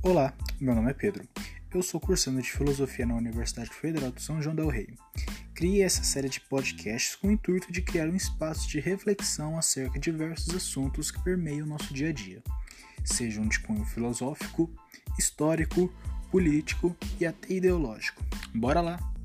Olá, meu nome é Pedro. Eu sou cursando de Filosofia na Universidade Federal de São João del Rei. Criei essa série de podcasts com o intuito de criar um espaço de reflexão acerca de diversos assuntos que permeiam o nosso dia a dia, sejam de cunho filosófico, histórico, político e até ideológico. Bora lá!